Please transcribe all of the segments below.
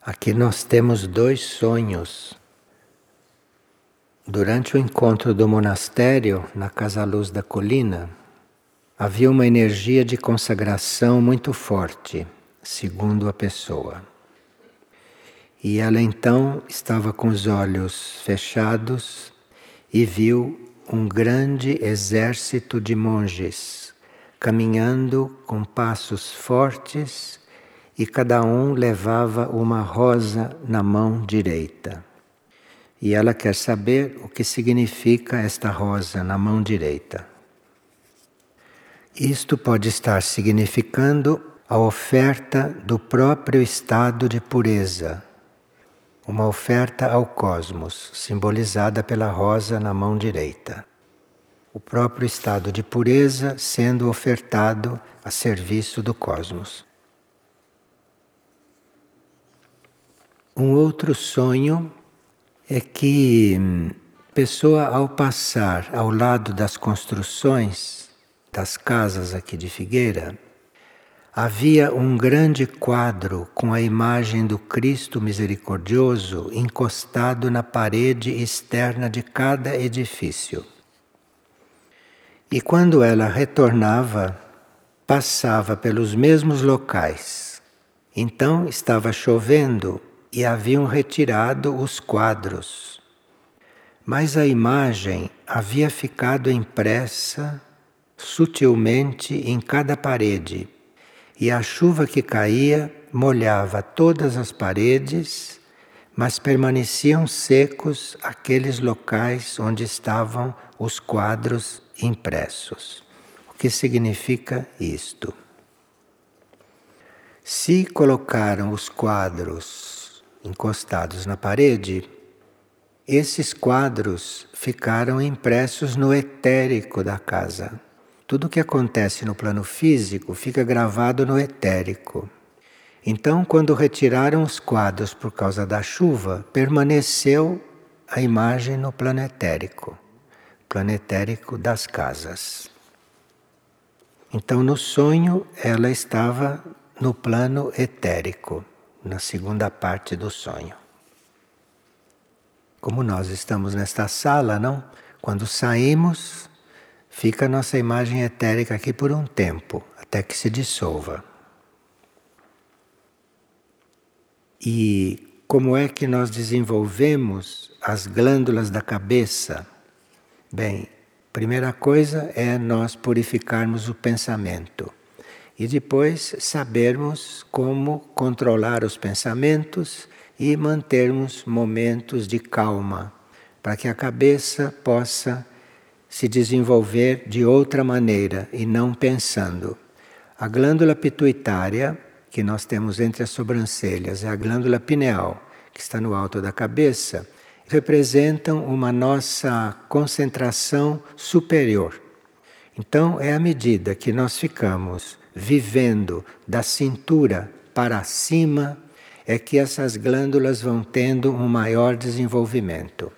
Aqui nós temos dois sonhos. Durante o encontro do monastério, na Casa Luz da Colina, havia uma energia de consagração muito forte, segundo a pessoa. E ela então estava com os olhos fechados e viu um grande exército de monges caminhando com passos fortes e cada um levava uma rosa na mão direita. E ela quer saber o que significa esta rosa na mão direita. Isto pode estar significando a oferta do próprio estado de pureza, uma oferta ao cosmos, simbolizada pela rosa na mão direita. O próprio estado de pureza sendo ofertado a serviço do cosmos. Um outro sonho é que hum, pessoa ao passar ao lado das construções das casas aqui de Figueira, havia um grande quadro com a imagem do Cristo misericordioso encostado na parede externa de cada edifício. E quando ela retornava, passava pelos mesmos locais. Então estava chovendo e haviam retirado os quadros. Mas a imagem havia ficado impressa sutilmente em cada parede, e a chuva que caía molhava todas as paredes, mas permaneciam secos aqueles locais onde estavam os quadros impressos. O que significa isto? Se colocaram os quadros encostados na parede, esses quadros ficaram impressos no etérico da casa. Tudo o que acontece no plano físico fica gravado no etérico. Então, quando retiraram os quadros por causa da chuva, permaneceu a imagem no plano etérico, plano etérico das casas. Então, no sonho, ela estava no plano etérico na segunda parte do sonho. Como nós estamos nesta sala, não? Quando saímos, fica a nossa imagem etérica aqui por um tempo, até que se dissolva. E como é que nós desenvolvemos as glândulas da cabeça? Bem, primeira coisa é nós purificarmos o pensamento e depois sabermos como controlar os pensamentos e mantermos momentos de calma, para que a cabeça possa se desenvolver de outra maneira e não pensando. A glândula pituitária, que nós temos entre as sobrancelhas, é a glândula pineal, que está no alto da cabeça, representam uma nossa concentração superior. Então, é à medida que nós ficamos vivendo da cintura para cima, é que essas glândulas vão tendo um maior desenvolvimento.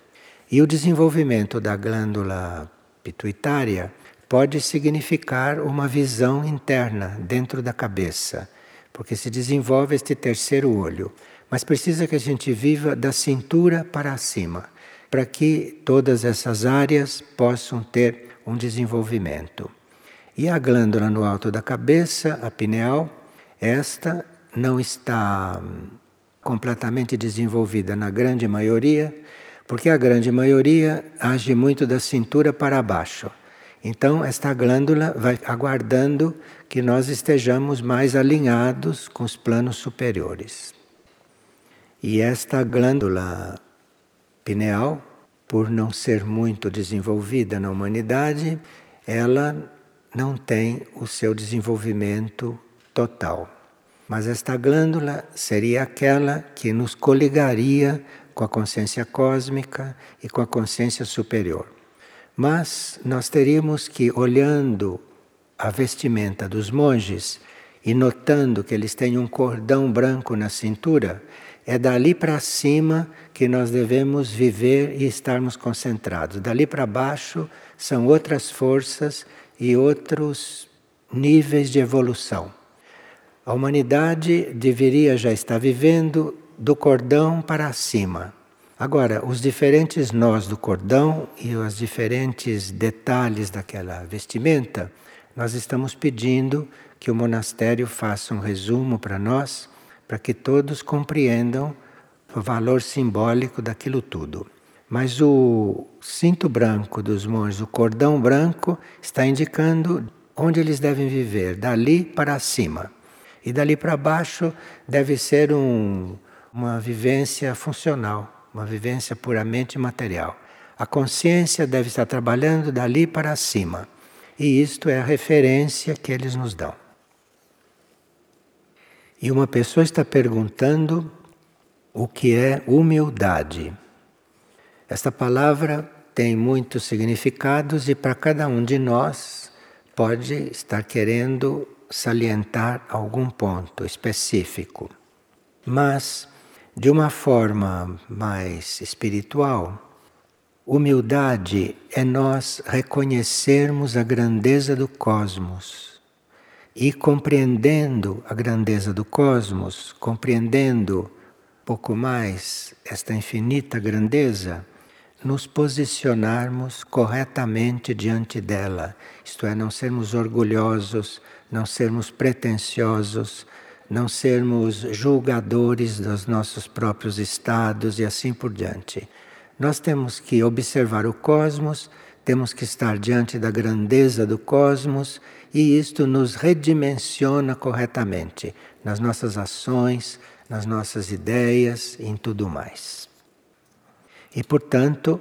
E o desenvolvimento da glândula pituitária pode significar uma visão interna dentro da cabeça, porque se desenvolve este terceiro olho. Mas precisa que a gente viva da cintura para cima, para que todas essas áreas possam ter um desenvolvimento. E a glândula no alto da cabeça, a pineal, esta não está hum, completamente desenvolvida na grande maioria, porque a grande maioria age muito da cintura para baixo. Então, esta glândula vai aguardando que nós estejamos mais alinhados com os planos superiores. E esta glândula pineal, por não ser muito desenvolvida na humanidade, ela não tem o seu desenvolvimento total. Mas esta glândula seria aquela que nos coligaria com a consciência cósmica e com a consciência superior. Mas nós teríamos que, olhando a vestimenta dos monges e notando que eles têm um cordão branco na cintura, é dali para cima que nós devemos viver e estarmos concentrados. Dali para baixo são outras forças e outros níveis de evolução. A humanidade deveria já estar vivendo do cordão para cima. Agora, os diferentes nós do cordão e os diferentes detalhes daquela vestimenta, nós estamos pedindo que o monastério faça um resumo para nós, para que todos compreendam o valor simbólico daquilo tudo. Mas o cinto branco dos monges, o cordão branco, está indicando onde eles devem viver, dali para cima. E dali para baixo deve ser um, uma vivência funcional, uma vivência puramente material. A consciência deve estar trabalhando dali para cima. E isto é a referência que eles nos dão. E uma pessoa está perguntando o que é humildade. Esta palavra tem muitos significados e para cada um de nós pode estar querendo salientar algum ponto específico. Mas, de uma forma mais espiritual, humildade é nós reconhecermos a grandeza do cosmos e compreendendo a grandeza do cosmos, compreendendo pouco mais esta infinita grandeza, nos posicionarmos corretamente diante dela, isto é, não sermos orgulhosos, não sermos pretensiosos, não sermos julgadores dos nossos próprios estados e assim por diante. Nós temos que observar o cosmos, temos que estar diante da grandeza do cosmos e isto nos redimensiona corretamente nas nossas ações, nas nossas ideias e em tudo mais. E, portanto,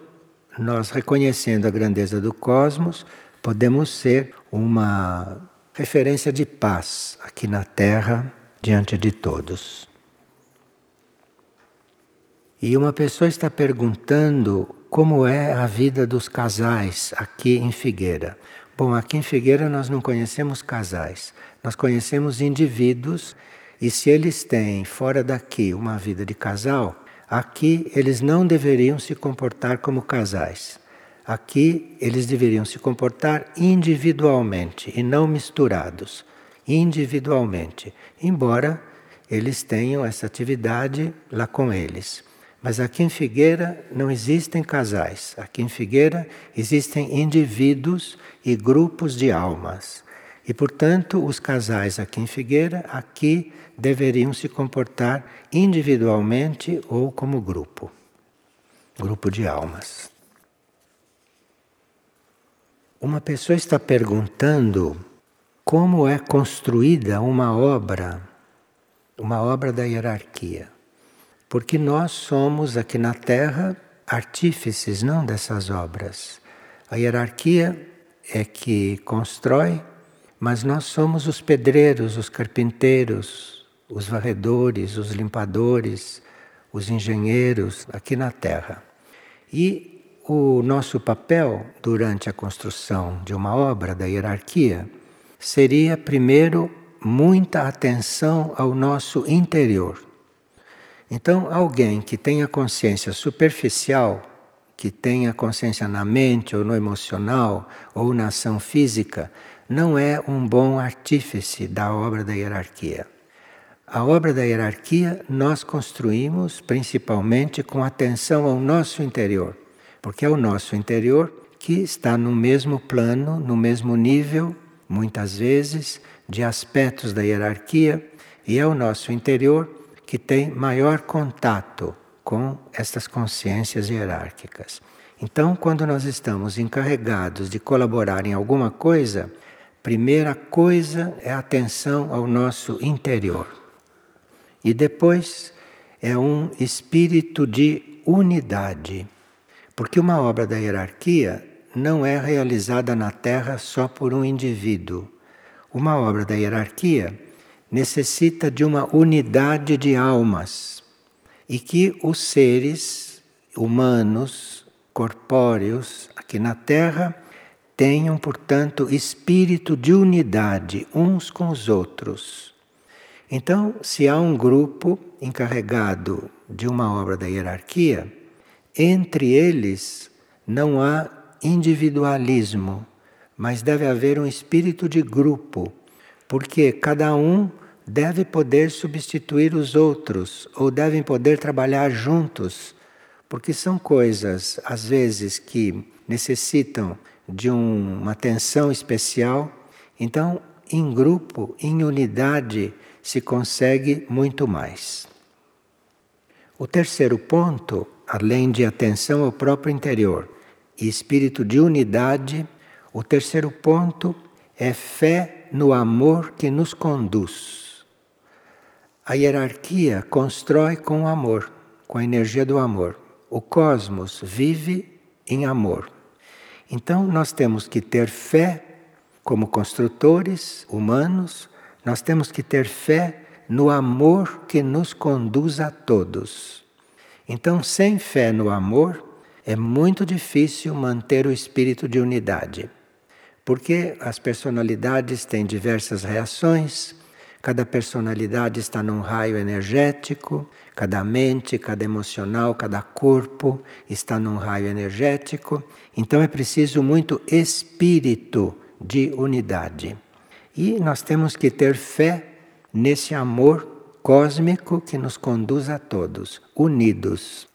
nós reconhecendo a grandeza do cosmos, podemos ser uma referência de paz aqui na Terra diante de todos. E uma pessoa está perguntando como é a vida dos casais aqui em Figueira. Bom, aqui em Figueira nós não conhecemos casais, nós conhecemos indivíduos e se eles têm fora daqui uma vida de casal, aqui eles não deveriam se comportar como casais. Aqui eles deveriam se comportar individualmente e não misturados, individualmente, embora eles tenham essa atividade lá com eles. Mas aqui em Figueira não existem casais. Aqui em Figueira existem indivíduos e grupos de almas. E, portanto, os casais aqui em Figueira, aqui deveriam se comportar individualmente ou como grupo grupo de almas. Uma pessoa está perguntando como é construída uma obra, uma obra da hierarquia. Porque nós somos aqui na Terra artífices não dessas obras. A hierarquia é que constrói mas nós somos os pedreiros, os carpinteiros, os varredores, os limpadores, os engenheiros aqui na Terra. E o nosso papel durante a construção de uma obra da hierarquia seria, primeiro, muita atenção ao nosso interior. Então, alguém que tenha consciência superficial, que tenha consciência na mente ou no emocional ou na ação física, não é um bom artífice da obra da hierarquia. A obra da hierarquia nós construímos principalmente com atenção ao nosso interior, porque é o nosso interior que está no mesmo plano, no mesmo nível, muitas vezes, de aspectos da hierarquia, e é o nosso interior que tem maior contato com estas consciências hierárquicas. Então, quando nós estamos encarregados de colaborar em alguma coisa, Primeira coisa é atenção ao nosso interior. E depois é um espírito de unidade. Porque uma obra da hierarquia não é realizada na Terra só por um indivíduo. Uma obra da hierarquia necessita de uma unidade de almas e que os seres humanos, corpóreos, aqui na Terra, Tenham, portanto, espírito de unidade uns com os outros. Então, se há um grupo encarregado de uma obra da hierarquia, entre eles não há individualismo, mas deve haver um espírito de grupo, porque cada um deve poder substituir os outros ou devem poder trabalhar juntos, porque são coisas, às vezes, que necessitam de um, uma atenção especial. Então, em grupo, em unidade, se consegue muito mais. O terceiro ponto, além de atenção ao próprio interior e espírito de unidade, o terceiro ponto é fé no amor que nos conduz. A hierarquia constrói com o amor, com a energia do amor. O cosmos vive em amor. Então nós temos que ter fé como construtores humanos, nós temos que ter fé no amor que nos conduz a todos. Então, sem fé no amor, é muito difícil manter o espírito de unidade. Porque as personalidades têm diversas reações, cada personalidade está num raio energético, cada mente, cada emocional, cada corpo está num raio energético. Então é preciso muito espírito de unidade. E nós temos que ter fé nesse amor cósmico que nos conduz a todos, unidos.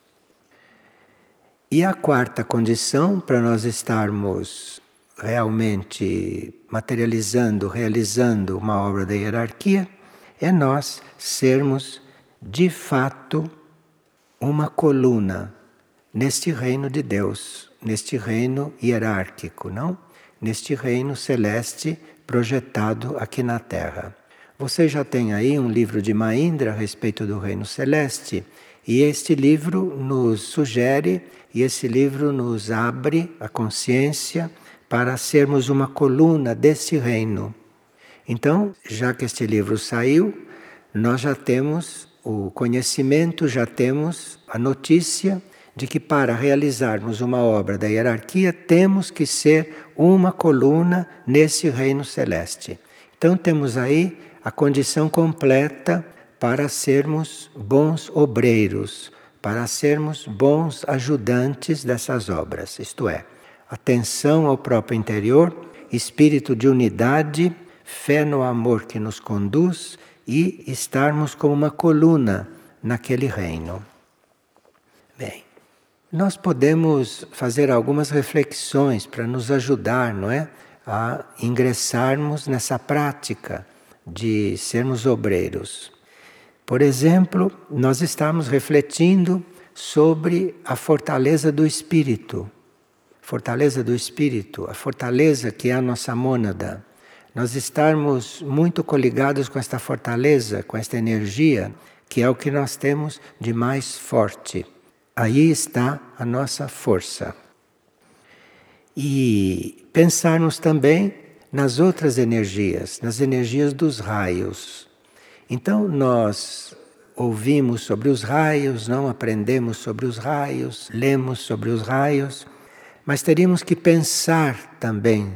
E a quarta condição para nós estarmos realmente materializando, realizando uma obra da hierarquia, é nós sermos de fato uma coluna neste reino de Deus, neste reino hierárquico, não? Neste reino celeste projetado aqui na Terra. Você já tem aí um livro de Maindra a respeito do reino celeste, e este livro nos sugere e esse livro nos abre a consciência para sermos uma coluna desse reino. Então, já que este livro saiu, nós já temos o conhecimento, já temos a notícia de que para realizarmos uma obra da hierarquia temos que ser uma coluna nesse reino celeste. Então temos aí a condição completa para sermos bons obreiros, para sermos bons ajudantes dessas obras, isto é, atenção ao próprio interior, espírito de unidade, fé no amor que nos conduz e estarmos como uma coluna naquele reino. Bem, nós podemos fazer algumas reflexões para nos ajudar, não é? A ingressarmos nessa prática de sermos obreiros. Por exemplo, nós estamos refletindo sobre a fortaleza do espírito fortaleza do espírito, a fortaleza que é a nossa mônada. Nós estarmos muito coligados com esta fortaleza, com esta energia, que é o que nós temos de mais forte. Aí está a nossa força. E pensarmos também nas outras energias, nas energias dos raios. Então nós ouvimos sobre os raios, não aprendemos sobre os raios, lemos sobre os raios, mas teríamos que pensar também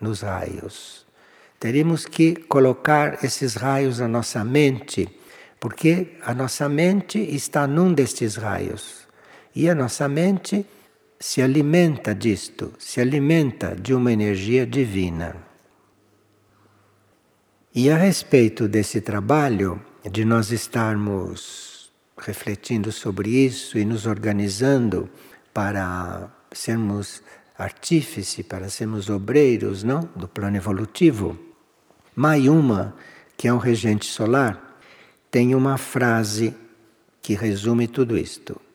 nos raios. Teríamos que colocar esses raios na nossa mente, porque a nossa mente está num destes raios. E a nossa mente se alimenta disto, se alimenta de uma energia divina. E a respeito desse trabalho, de nós estarmos refletindo sobre isso e nos organizando para sermos artífice, para sermos obreiros, não, do plano evolutivo. Mayuma, que é um regente solar, tem uma frase que resume tudo isto.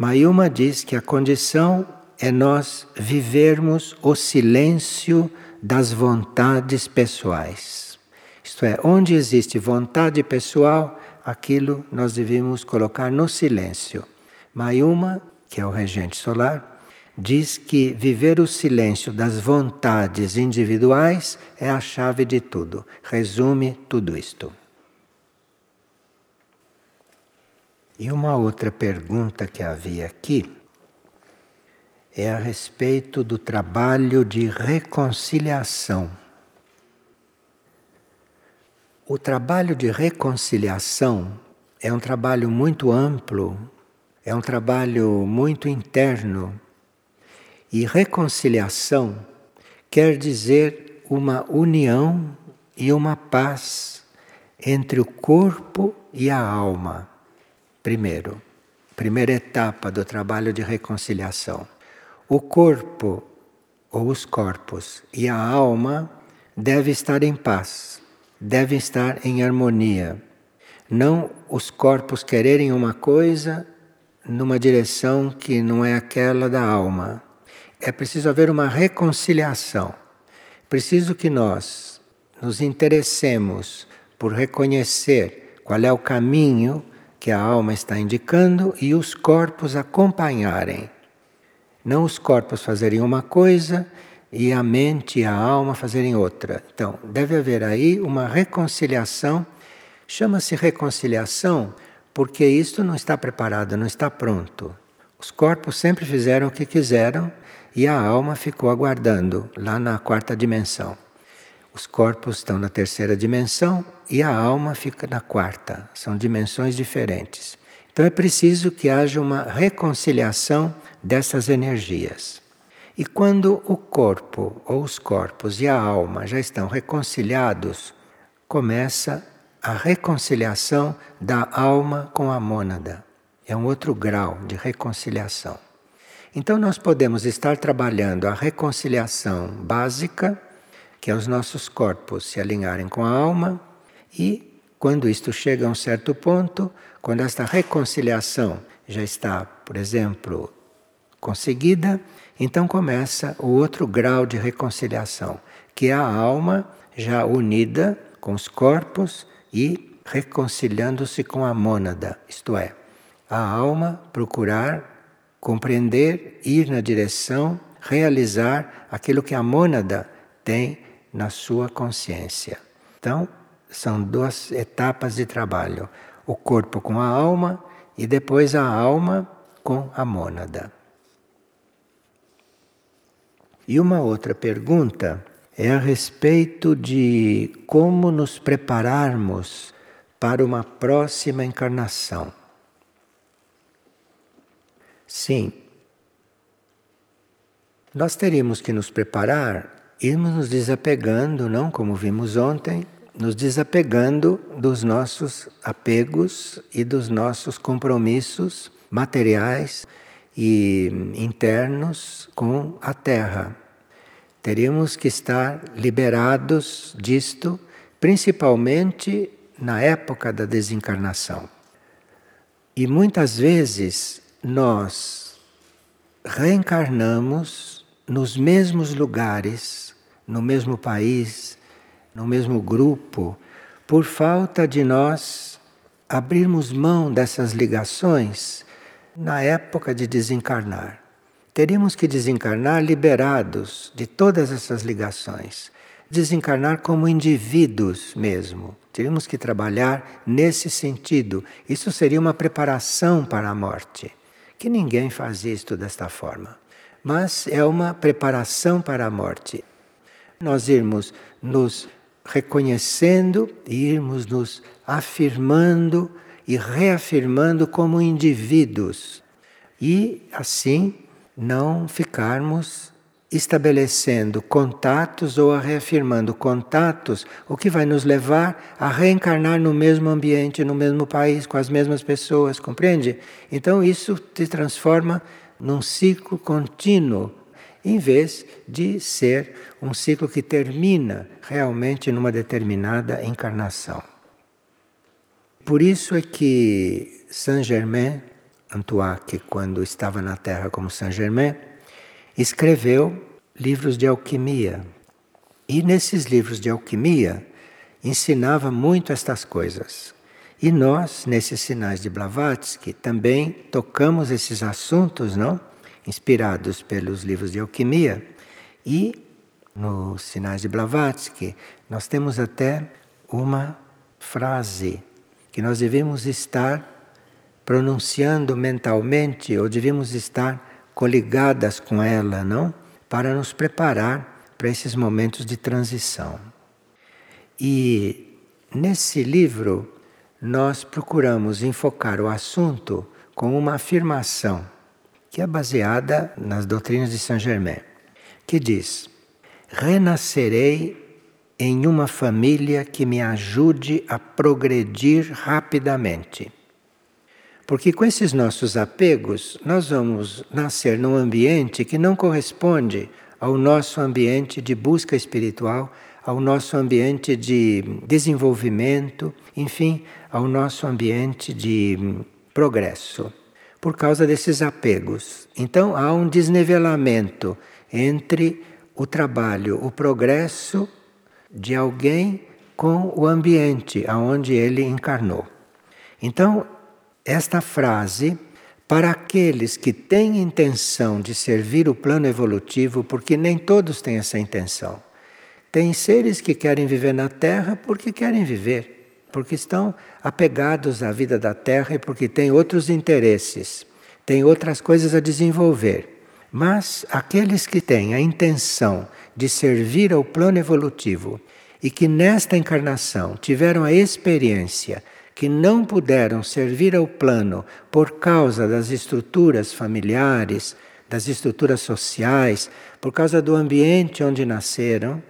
Mayuma diz que a condição é nós vivermos o silêncio das vontades pessoais. Isto é, onde existe vontade pessoal, aquilo nós devemos colocar no silêncio. Mayuma, que é o regente solar, diz que viver o silêncio das vontades individuais é a chave de tudo. Resume tudo isto. E uma outra pergunta que havia aqui é a respeito do trabalho de reconciliação. O trabalho de reconciliação é um trabalho muito amplo, é um trabalho muito interno e reconciliação quer dizer uma união e uma paz entre o corpo e a alma. Primeiro, primeira etapa do trabalho de reconciliação. O corpo ou os corpos e a alma devem estar em paz, devem estar em harmonia. Não os corpos quererem uma coisa numa direção que não é aquela da alma. É preciso haver uma reconciliação. Preciso que nós nos interessemos por reconhecer qual é o caminho que a alma está indicando e os corpos acompanharem. Não os corpos fazerem uma coisa e a mente e a alma fazerem outra. Então, deve haver aí uma reconciliação. Chama-se reconciliação porque isto não está preparado, não está pronto. Os corpos sempre fizeram o que quiseram e a alma ficou aguardando lá na quarta dimensão. Os corpos estão na terceira dimensão e a alma fica na quarta. São dimensões diferentes. Então é preciso que haja uma reconciliação dessas energias. E quando o corpo ou os corpos e a alma já estão reconciliados, começa a reconciliação da alma com a mônada. É um outro grau de reconciliação. Então, nós podemos estar trabalhando a reconciliação básica, que é os nossos corpos se alinharem com a alma, e quando isto chega a um certo ponto, quando esta reconciliação já está, por exemplo, conseguida, então começa o outro grau de reconciliação, que é a alma já unida com os corpos e reconciliando-se com a mônada, isto é, a alma procurar compreender, ir na direção, realizar aquilo que a mônada tem na sua consciência. Então, são duas etapas de trabalho: o corpo com a alma e depois a alma com a mônada. E uma outra pergunta é a respeito de como nos prepararmos para uma próxima encarnação. Sim, nós teríamos que nos preparar, irmos nos desapegando, não como vimos ontem, nos desapegando dos nossos apegos e dos nossos compromissos materiais e internos com a Terra. Teríamos que estar liberados disto, principalmente na época da desencarnação. E muitas vezes nós reencarnamos nos mesmos lugares, no mesmo país, no mesmo grupo, por falta de nós abrirmos mão dessas ligações na época de desencarnar. Teríamos que desencarnar liberados de todas essas ligações. Desencarnar como indivíduos mesmo. Teríamos que trabalhar nesse sentido. Isso seria uma preparação para a morte. Que ninguém faz isto desta forma. Mas é uma preparação para a morte. Nós irmos nos reconhecendo e irmos nos afirmando e reafirmando como indivíduos. E assim não ficarmos estabelecendo contatos ou reafirmando contatos, o que vai nos levar a reencarnar no mesmo ambiente, no mesmo país, com as mesmas pessoas, compreende? Então isso se transforma num ciclo contínuo, em vez de ser um ciclo que termina realmente numa determinada encarnação. Por isso é que Saint Germain Antoine, quando estava na Terra como Saint-Germain, escreveu livros de alquimia. E nesses livros de alquimia ensinava muito estas coisas. E nós, nesses sinais de Blavatsky, também tocamos esses assuntos, não? Inspirados pelos livros de alquimia. E nos sinais de Blavatsky, nós temos até uma frase que nós devemos estar pronunciando mentalmente, ou devíamos estar coligadas com ela, não? Para nos preparar para esses momentos de transição. E nesse livro, nós procuramos enfocar o assunto com uma afirmação que é baseada nas doutrinas de Saint Germain, que diz: Renascerei em uma família que me ajude a progredir rapidamente. Porque com esses nossos apegos, nós vamos nascer num ambiente que não corresponde ao nosso ambiente de busca espiritual, ao nosso ambiente de desenvolvimento, enfim, ao nosso ambiente de progresso, por causa desses apegos. Então há um desnivelamento entre o trabalho, o progresso de alguém com o ambiente aonde ele encarnou. Então, esta frase para aqueles que têm intenção de servir o plano evolutivo, porque nem todos têm essa intenção. Tem seres que querem viver na Terra porque querem viver, porque estão apegados à vida da Terra e porque têm outros interesses, têm outras coisas a desenvolver. Mas aqueles que têm a intenção de servir ao plano evolutivo e que nesta encarnação tiveram a experiência que não puderam servir ao plano por causa das estruturas familiares, das estruturas sociais, por causa do ambiente onde nasceram,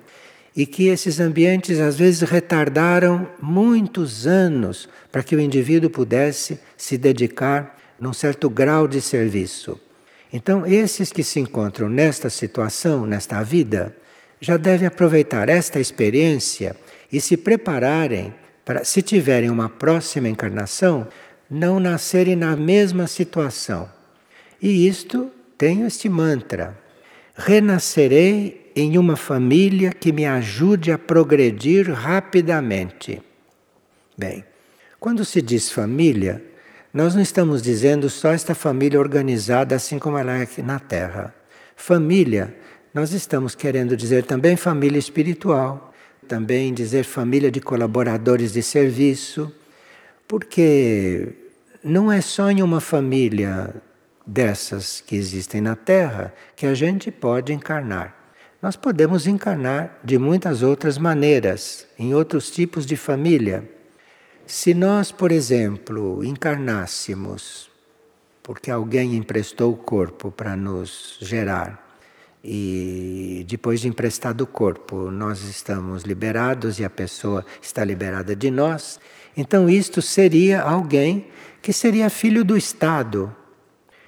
e que esses ambientes às vezes retardaram muitos anos para que o indivíduo pudesse se dedicar num certo grau de serviço. Então, esses que se encontram nesta situação, nesta vida, já devem aproveitar esta experiência e se prepararem para, se tiverem uma próxima encarnação, não nascerem na mesma situação. E isto tem este mantra: renascerei em uma família que me ajude a progredir rapidamente. Bem, quando se diz família, nós não estamos dizendo só esta família organizada assim como ela é aqui na Terra. Família, nós estamos querendo dizer também família espiritual também dizer família de colaboradores de serviço, porque não é só em uma família dessas que existem na Terra que a gente pode encarnar. Nós podemos encarnar de muitas outras maneiras, em outros tipos de família. Se nós, por exemplo, encarnássemos porque alguém emprestou o corpo para nos gerar, e depois de emprestado o corpo, nós estamos liberados e a pessoa está liberada de nós. Então, isto seria alguém que seria filho do Estado.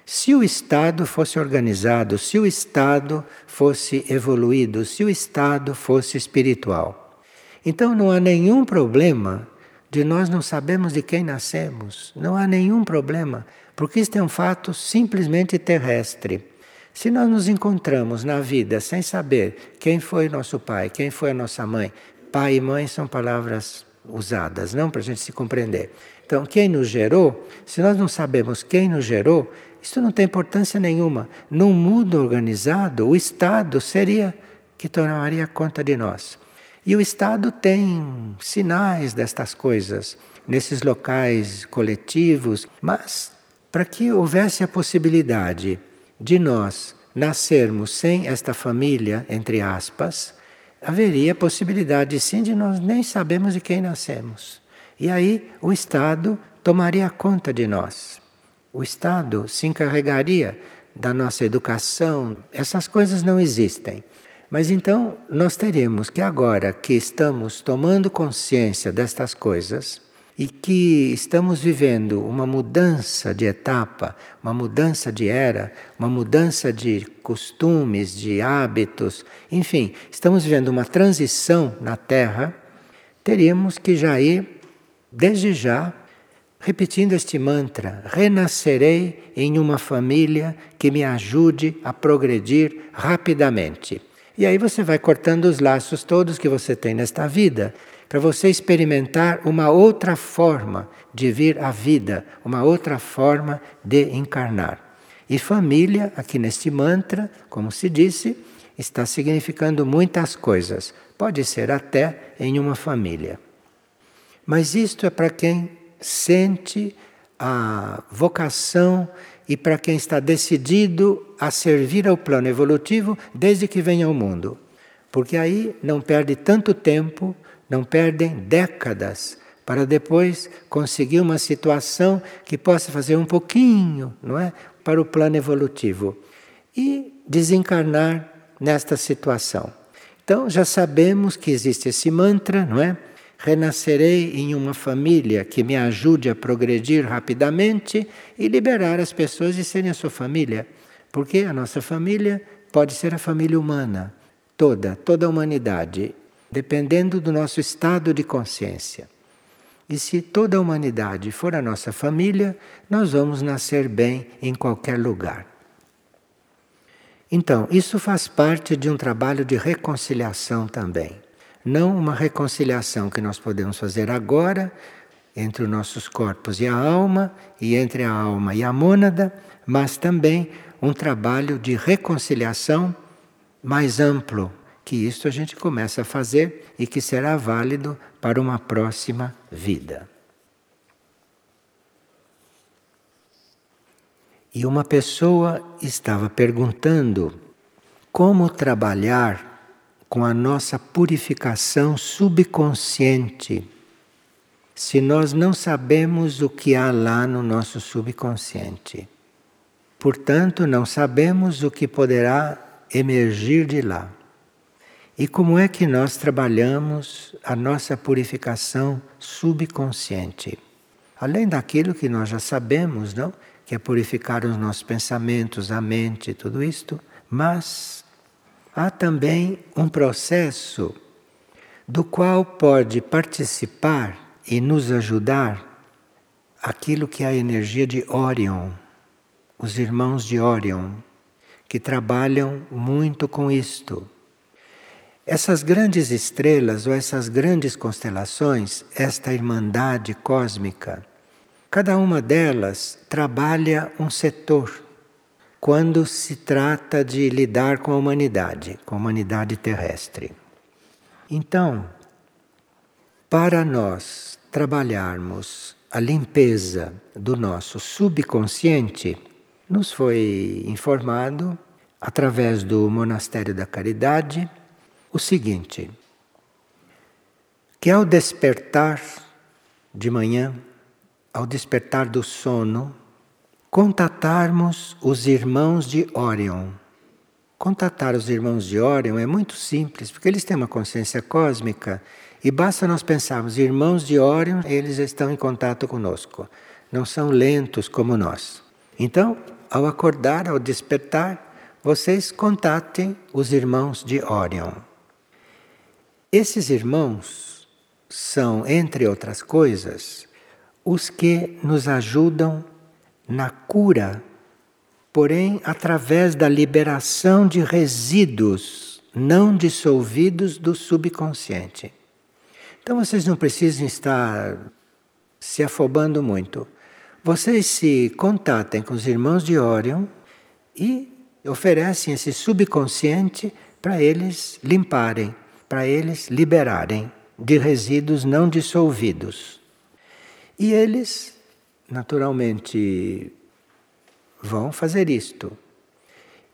Se o Estado fosse organizado, se o Estado fosse evoluído, se o Estado fosse espiritual. Então, não há nenhum problema de nós não sabemos de quem nascemos. Não há nenhum problema, porque isto é um fato simplesmente terrestre. Se nós nos encontramos na vida sem saber quem foi nosso pai, quem foi a nossa mãe, pai e mãe são palavras usadas, não para a gente se compreender. Então, quem nos gerou, se nós não sabemos quem nos gerou, isso não tem importância nenhuma. Num mundo organizado, o Estado seria que tomaria conta de nós. E o Estado tem sinais destas coisas nesses locais coletivos, mas para que houvesse a possibilidade de nós nascermos sem esta família, entre aspas, haveria possibilidade sim de nós nem sabemos de quem nascemos. E aí o Estado tomaria conta de nós. O Estado se encarregaria da nossa educação. Essas coisas não existem. Mas então nós teremos que agora que estamos tomando consciência destas coisas, e que estamos vivendo uma mudança de etapa, uma mudança de era, uma mudança de costumes, de hábitos, enfim, estamos vivendo uma transição na Terra, teríamos que já ir, desde já, repetindo este mantra: renascerei em uma família que me ajude a progredir rapidamente. E aí você vai cortando os laços todos que você tem nesta vida para você experimentar uma outra forma de vir à vida, uma outra forma de encarnar. E família, aqui neste mantra, como se disse, está significando muitas coisas. Pode ser até em uma família. Mas isto é para quem sente a vocação e para quem está decidido a servir ao plano evolutivo desde que vem ao mundo. Porque aí não perde tanto tempo não perdem décadas para depois conseguir uma situação que possa fazer um pouquinho, não é, para o plano evolutivo e desencarnar nesta situação. Então já sabemos que existe esse mantra, não é? Renascerei em uma família que me ajude a progredir rapidamente e liberar as pessoas de serem a sua família. Porque a nossa família pode ser a família humana, toda, toda a humanidade, dependendo do nosso estado de consciência. E se toda a humanidade for a nossa família, nós vamos nascer bem em qualquer lugar. Então, isso faz parte de um trabalho de reconciliação também. Não uma reconciliação que nós podemos fazer agora entre os nossos corpos e a alma, e entre a alma e a mônada, mas também um trabalho de reconciliação mais amplo, que isto a gente começa a fazer e que será válido para uma próxima vida. E uma pessoa estava perguntando como trabalhar com a nossa purificação subconsciente se nós não sabemos o que há lá no nosso subconsciente. Portanto, não sabemos o que poderá emergir de lá. E como é que nós trabalhamos a nossa purificação subconsciente? Além daquilo que nós já sabemos, não? que é purificar os nossos pensamentos, a mente, tudo isto, mas há também um processo do qual pode participar e nos ajudar aquilo que é a energia de Orion, os irmãos de Orion, que trabalham muito com isto. Essas grandes estrelas ou essas grandes constelações, esta irmandade cósmica, Cada uma delas trabalha um setor quando se trata de lidar com a humanidade, com a humanidade terrestre. Então, para nós trabalharmos a limpeza do nosso subconsciente, nos foi informado, através do Monastério da Caridade, o seguinte: que ao despertar de manhã, ao despertar do sono, contatarmos os irmãos de Orion. Contatar os irmãos de Orion é muito simples, porque eles têm uma consciência cósmica e basta nós pensarmos, irmãos de Orion, eles estão em contato conosco. Não são lentos como nós. Então, ao acordar, ao despertar, vocês contatem os irmãos de Orion. Esses irmãos são, entre outras coisas, os que nos ajudam na cura, porém através da liberação de resíduos não dissolvidos do subconsciente. Então vocês não precisam estar se afobando muito. Vocês se contatem com os irmãos de Orion e oferecem esse subconsciente para eles limparem, para eles liberarem de resíduos não dissolvidos. E eles, naturalmente, vão fazer isto.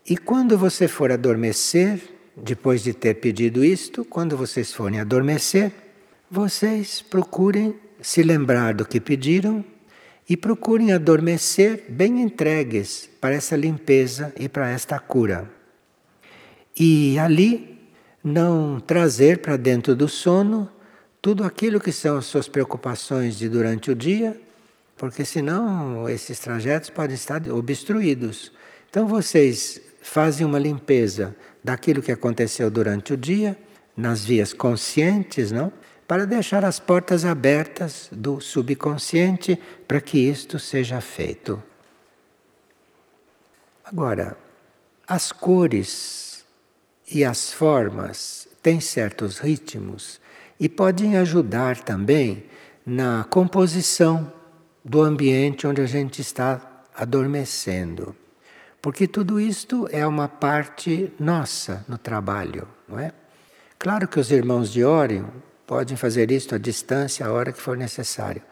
E quando você for adormecer, depois de ter pedido isto, quando vocês forem adormecer, vocês procurem se lembrar do que pediram e procurem adormecer bem entregues para essa limpeza e para esta cura. E ali não trazer para dentro do sono tudo aquilo que são as suas preocupações de durante o dia, porque senão esses trajetos podem estar obstruídos. Então vocês fazem uma limpeza daquilo que aconteceu durante o dia, nas vias conscientes, não? Para deixar as portas abertas do subconsciente para que isto seja feito. Agora, as cores e as formas têm certos ritmos e podem ajudar também na composição do ambiente onde a gente está adormecendo. Porque tudo isto é uma parte nossa no trabalho, não é? Claro que os irmãos de Orion podem fazer isto à distância, a hora que for necessário.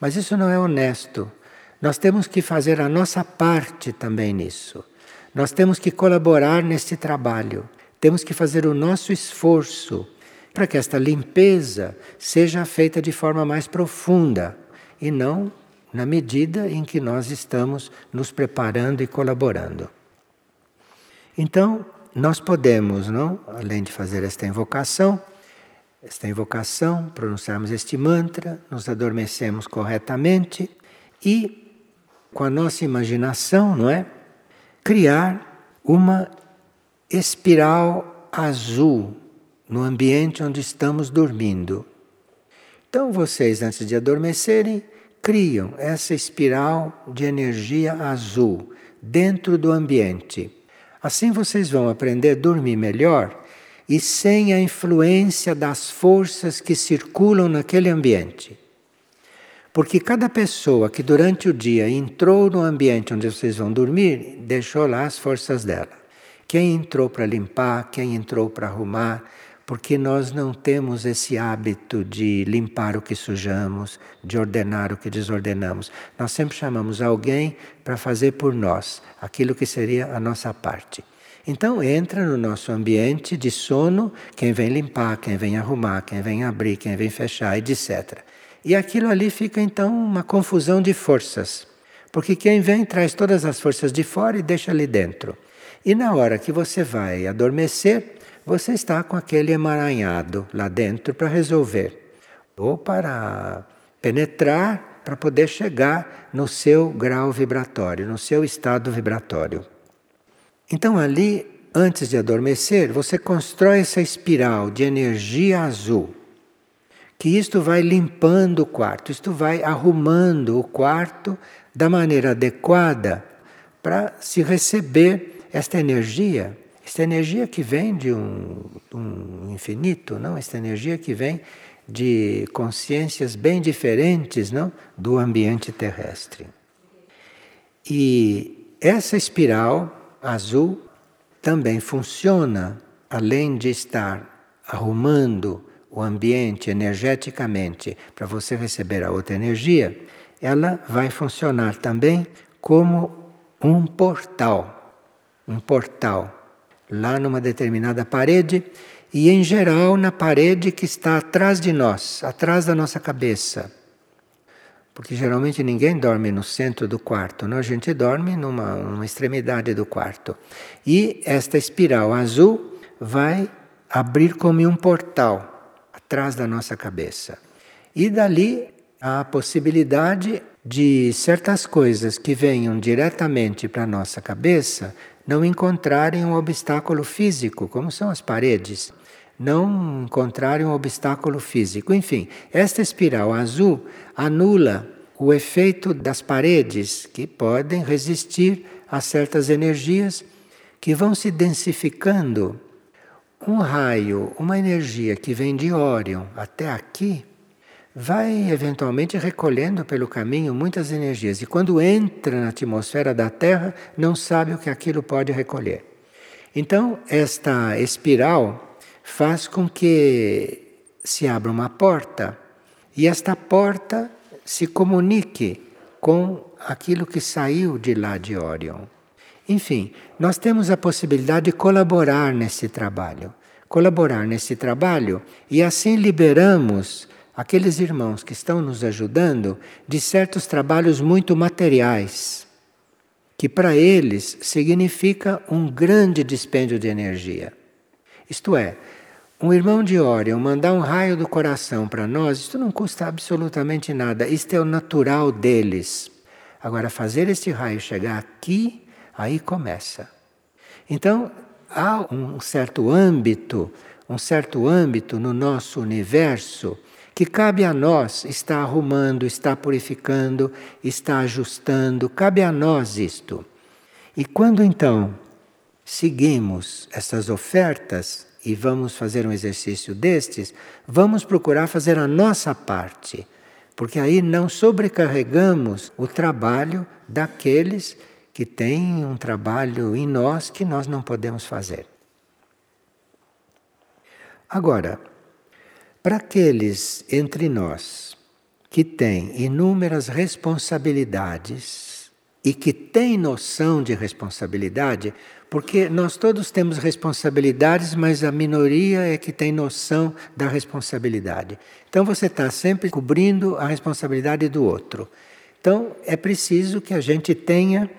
Mas isso não é honesto. Nós temos que fazer a nossa parte também nisso. Nós temos que colaborar neste trabalho. Temos que fazer o nosso esforço para que esta limpeza seja feita de forma mais profunda e não na medida em que nós estamos nos preparando e colaborando. Então, nós podemos, não, além de fazer esta invocação, esta invocação, pronunciarmos este mantra, nos adormecemos corretamente e com a nossa imaginação, não é? Criar uma espiral azul no ambiente onde estamos dormindo. Então vocês antes de adormecerem, criam essa espiral de energia azul dentro do ambiente. Assim vocês vão aprender a dormir melhor e sem a influência das forças que circulam naquele ambiente. Porque cada pessoa que durante o dia entrou no ambiente onde vocês vão dormir, deixou lá as forças dela. Quem entrou para limpar, quem entrou para arrumar, porque nós não temos esse hábito de limpar o que sujamos, de ordenar o que desordenamos. Nós sempre chamamos alguém para fazer por nós aquilo que seria a nossa parte. Então entra no nosso ambiente de sono quem vem limpar, quem vem arrumar, quem vem abrir, quem vem fechar, etc. E aquilo ali fica então uma confusão de forças. Porque quem vem traz todas as forças de fora e deixa ali dentro. E na hora que você vai adormecer, você está com aquele emaranhado lá dentro para resolver, ou para penetrar, para poder chegar no seu grau vibratório, no seu estado vibratório. Então, ali, antes de adormecer, você constrói essa espiral de energia azul, que isto vai limpando o quarto, isto vai arrumando o quarto da maneira adequada para se receber esta energia esta energia que vem de um, um infinito, não? Esta energia que vem de consciências bem diferentes, não? Do ambiente terrestre. E essa espiral azul também funciona, além de estar arrumando o ambiente energeticamente para você receber a outra energia, ela vai funcionar também como um portal, um portal lá numa determinada parede e, em geral, na parede que está atrás de nós, atrás da nossa cabeça. Porque geralmente ninguém dorme no centro do quarto, não? a gente dorme numa, numa extremidade do quarto. E esta espiral azul vai abrir como um portal atrás da nossa cabeça. E dali a possibilidade de certas coisas que venham diretamente para a nossa cabeça não encontrarem um obstáculo físico, como são as paredes, não encontrarem um obstáculo físico. Enfim, esta espiral azul anula o efeito das paredes que podem resistir a certas energias que vão se densificando. Um raio, uma energia que vem de Órion até aqui, vai eventualmente recolhendo pelo caminho muitas energias e quando entra na atmosfera da Terra, não sabe o que aquilo pode recolher. Então, esta espiral faz com que se abra uma porta e esta porta se comunique com aquilo que saiu de lá de Orion. Enfim, nós temos a possibilidade de colaborar nesse trabalho. Colaborar nesse trabalho e assim liberamos aqueles irmãos que estão nos ajudando de certos trabalhos muito materiais, que para eles significa um grande dispêndio de energia. Isto é, um irmão de Orion mandar um raio do coração para nós, isto não custa absolutamente nada, isto é o natural deles. Agora, fazer este raio chegar aqui, aí começa. Então, há um certo âmbito, um certo âmbito no nosso universo que cabe a nós estar arrumando, estar purificando, estar ajustando, cabe a nós isto. E quando então seguimos essas ofertas e vamos fazer um exercício destes, vamos procurar fazer a nossa parte, porque aí não sobrecarregamos o trabalho daqueles que têm um trabalho em nós que nós não podemos fazer. Agora, para aqueles entre nós que têm inúmeras responsabilidades e que têm noção de responsabilidade, porque nós todos temos responsabilidades, mas a minoria é que tem noção da responsabilidade. Então você está sempre cobrindo a responsabilidade do outro. Então é preciso que a gente tenha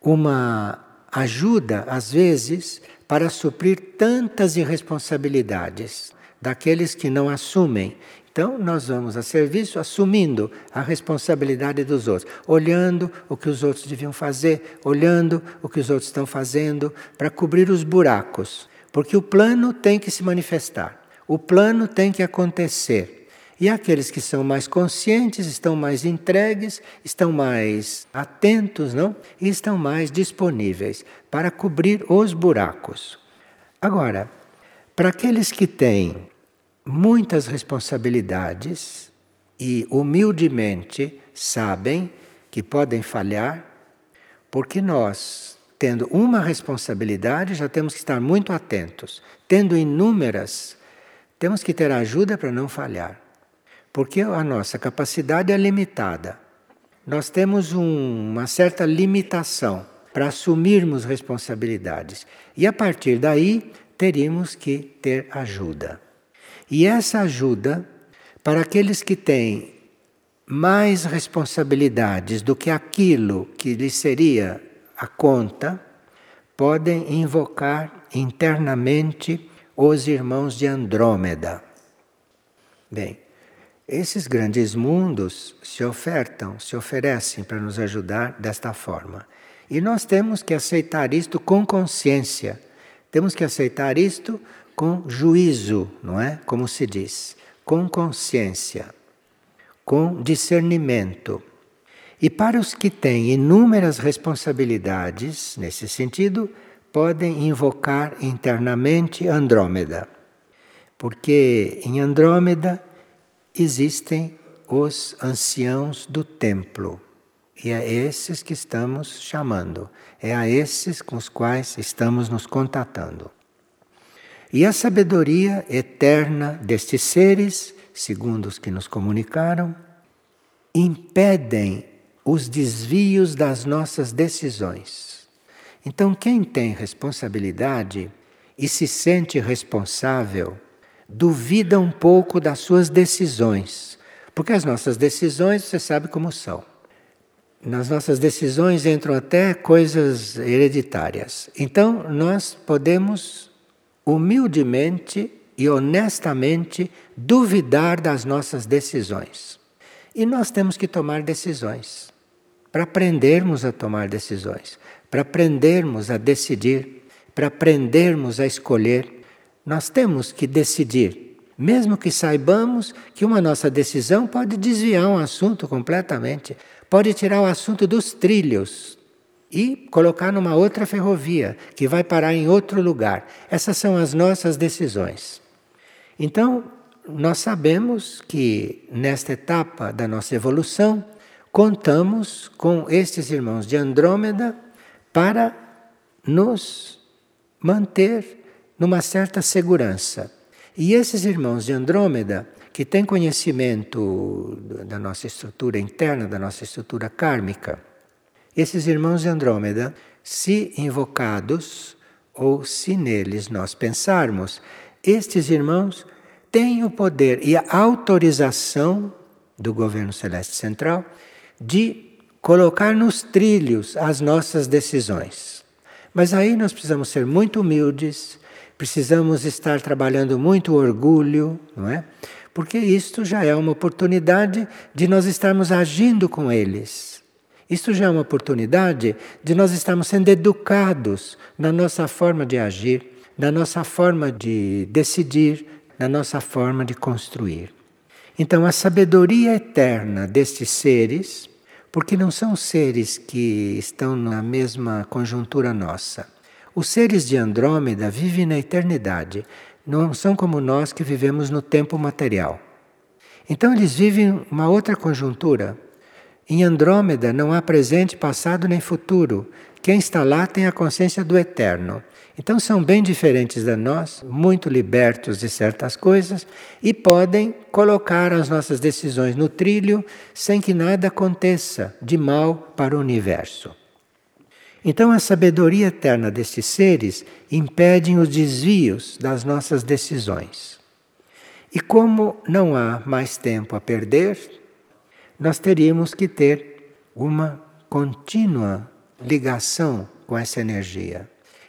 uma ajuda, às vezes, para suprir tantas irresponsabilidades daqueles que não assumem. Então, nós vamos a serviço assumindo a responsabilidade dos outros, olhando o que os outros deviam fazer, olhando o que os outros estão fazendo, para cobrir os buracos. Porque o plano tem que se manifestar, o plano tem que acontecer. E aqueles que são mais conscientes estão mais entregues, estão mais atentos, não? E estão mais disponíveis para cobrir os buracos. Agora, para aqueles que têm muitas responsabilidades e humildemente sabem que podem falhar, porque nós, tendo uma responsabilidade, já temos que estar muito atentos. Tendo inúmeras, temos que ter ajuda para não falhar porque a nossa capacidade é limitada. Nós temos um, uma certa limitação para assumirmos responsabilidades. E a partir daí, teríamos que ter ajuda. E essa ajuda, para aqueles que têm mais responsabilidades do que aquilo que lhes seria a conta, podem invocar internamente os irmãos de Andrômeda. Bem, esses grandes mundos se ofertam, se oferecem para nos ajudar desta forma. E nós temos que aceitar isto com consciência. Temos que aceitar isto com juízo, não é? Como se diz, com consciência, com discernimento. E para os que têm inúmeras responsabilidades nesse sentido, podem invocar internamente Andrômeda. Porque em Andrômeda existem os anciãos do templo. E é esses que estamos chamando, é a esses com os quais estamos nos contatando. E a sabedoria eterna destes seres, segundo os que nos comunicaram, impedem os desvios das nossas decisões. Então, quem tem responsabilidade e se sente responsável duvida um pouco das suas decisões. Porque as nossas decisões, você sabe como são. Nas nossas decisões entram até coisas hereditárias. Então, nós podemos humildemente e honestamente duvidar das nossas decisões. E nós temos que tomar decisões. Para aprendermos a tomar decisões, para aprendermos a decidir, para aprendermos a escolher nós temos que decidir, mesmo que saibamos que uma nossa decisão pode desviar um assunto completamente, pode tirar o assunto dos trilhos e colocar numa outra ferrovia que vai parar em outro lugar. Essas são as nossas decisões. Então, nós sabemos que nesta etapa da nossa evolução, contamos com estes irmãos de Andrômeda para nos manter numa certa segurança. E esses irmãos de Andrômeda, que têm conhecimento da nossa estrutura interna, da nossa estrutura kármica, esses irmãos de Andrômeda, se invocados ou se neles nós pensarmos, estes irmãos têm o poder e a autorização do governo celeste central de colocar nos trilhos as nossas decisões. Mas aí nós precisamos ser muito humildes, precisamos estar trabalhando muito orgulho, não é? Porque isto já é uma oportunidade de nós estarmos agindo com eles. Isto já é uma oportunidade de nós estarmos sendo educados na nossa forma de agir, na nossa forma de decidir, na nossa forma de construir. Então, a sabedoria eterna destes seres, porque não são seres que estão na mesma conjuntura nossa, os seres de Andrômeda vivem na eternidade, não são como nós que vivemos no tempo material. Então eles vivem uma outra conjuntura. Em Andrômeda não há presente, passado nem futuro. Quem está lá tem a consciência do eterno. Então são bem diferentes de nós, muito libertos de certas coisas e podem colocar as nossas decisões no trilho sem que nada aconteça de mal para o universo. Então, a sabedoria eterna destes seres impede os desvios das nossas decisões. E como não há mais tempo a perder, nós teríamos que ter uma contínua ligação com essa energia.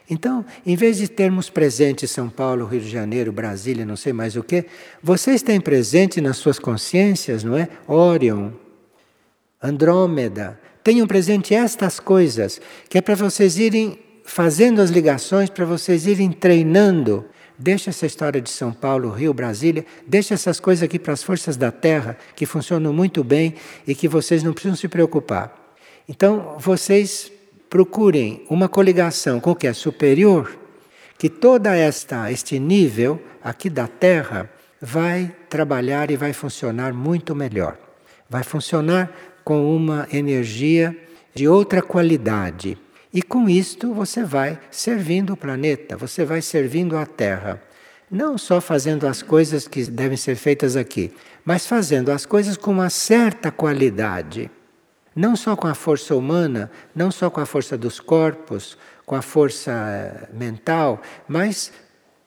Então, em vez de termos presente São Paulo, Rio de Janeiro, Brasília, não sei mais o que, vocês têm presente nas suas consciências, não é? Órion, Andrômeda. Tenham presente estas coisas, que é para vocês irem fazendo as ligações, para vocês irem treinando. Deixa essa história de São Paulo, Rio, Brasília, deixa essas coisas aqui para as forças da Terra, que funcionam muito bem e que vocês não precisam se preocupar. Então, vocês procurem uma coligação com o que é superior, que toda esta este nível aqui da Terra vai trabalhar e vai funcionar muito melhor. Vai funcionar com uma energia de outra qualidade. E com isto você vai servindo o planeta, você vai servindo a Terra. Não só fazendo as coisas que devem ser feitas aqui, mas fazendo as coisas com uma certa qualidade. Não só com a força humana, não só com a força dos corpos, com a força eh, mental, mas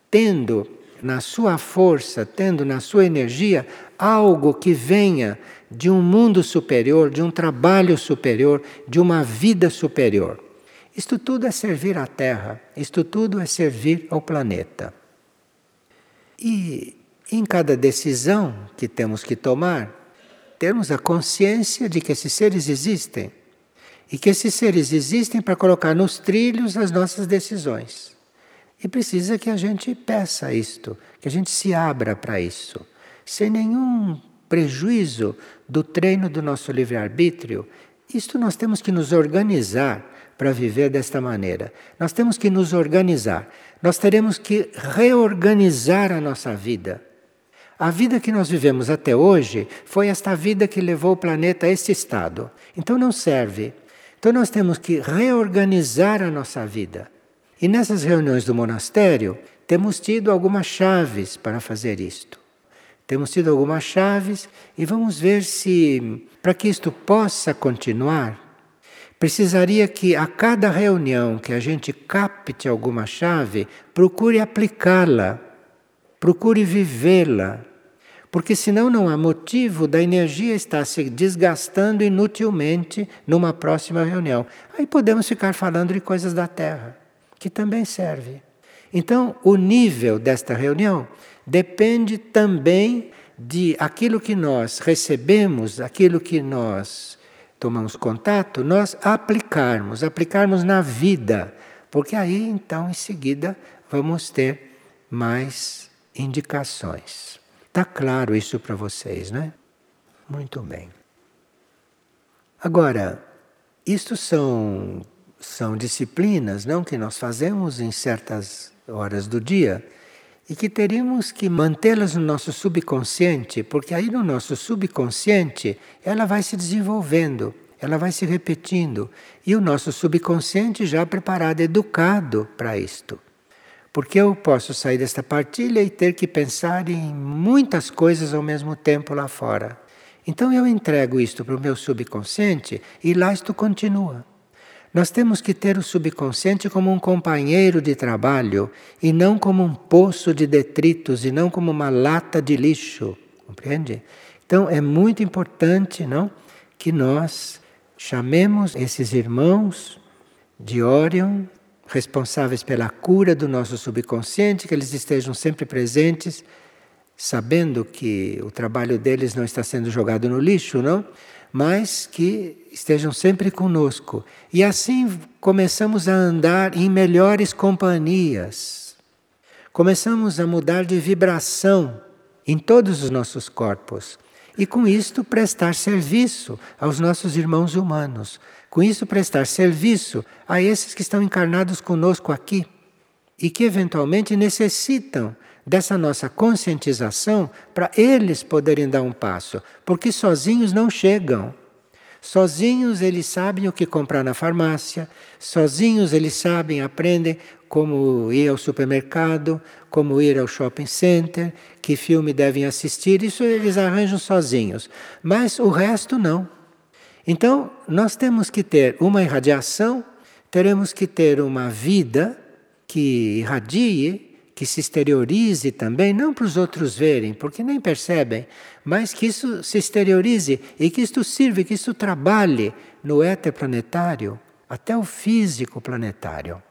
tendo na sua força, tendo na sua energia algo que venha de um mundo superior, de um trabalho superior, de uma vida superior. Isto tudo é servir à Terra, isto tudo é servir ao planeta. E em cada decisão que temos que tomar, termos a consciência de que esses seres existem e que esses seres existem para colocar nos trilhos as nossas decisões. E precisa que a gente peça isto, que a gente se abra para isso, sem nenhum prejuízo do treino do nosso livre-arbítrio. Isto nós temos que nos organizar para viver desta maneira. Nós temos que nos organizar. Nós teremos que reorganizar a nossa vida. A vida que nós vivemos até hoje foi esta vida que levou o planeta a esse estado. Então não serve. Então nós temos que reorganizar a nossa vida. E nessas reuniões do monastério, temos tido algumas chaves para fazer isto. Temos tido algumas chaves e vamos ver se, para que isto possa continuar, precisaria que a cada reunião que a gente capte alguma chave, procure aplicá-la Procure vivê-la, porque senão não há motivo da energia estar se desgastando inutilmente numa próxima reunião. Aí podemos ficar falando de coisas da Terra, que também serve. Então, o nível desta reunião depende também de aquilo que nós recebemos, aquilo que nós tomamos contato, nós aplicarmos, aplicarmos na vida, porque aí então em seguida vamos ter mais indicações. Está claro isso para vocês, né? Muito bem. Agora, isto são, são disciplinas não que nós fazemos em certas horas do dia e que teríamos que mantê-las no nosso subconsciente, porque aí no nosso subconsciente ela vai se desenvolvendo, ela vai se repetindo e o nosso subconsciente já preparado, educado para isto. Porque eu posso sair desta partilha e ter que pensar em muitas coisas ao mesmo tempo lá fora. Então eu entrego isto para o meu subconsciente e lá isto continua. Nós temos que ter o subconsciente como um companheiro de trabalho e não como um poço de detritos e não como uma lata de lixo, compreende? Então é muito importante, não, que nós chamemos esses irmãos de Orion responsáveis pela cura do nosso subconsciente, que eles estejam sempre presentes, sabendo que o trabalho deles não está sendo jogado no lixo, não? Mas que estejam sempre conosco. E assim começamos a andar em melhores companhias. Começamos a mudar de vibração em todos os nossos corpos. E com isto prestar serviço aos nossos irmãos humanos, com isso, prestar serviço a esses que estão encarnados conosco aqui e que eventualmente necessitam dessa nossa conscientização para eles poderem dar um passo, porque sozinhos não chegam. Sozinhos eles sabem o que comprar na farmácia, sozinhos eles sabem, aprendem como ir ao supermercado, como ir ao shopping center, que filme devem assistir, isso eles arranjam sozinhos. Mas o resto não. Então, nós temos que ter uma irradiação, teremos que ter uma vida que irradie, que se exteriorize também, não para os outros verem, porque nem percebem, mas que isso se exteriorize e que isto sirva, que isso trabalhe no éter planetário, até o físico planetário.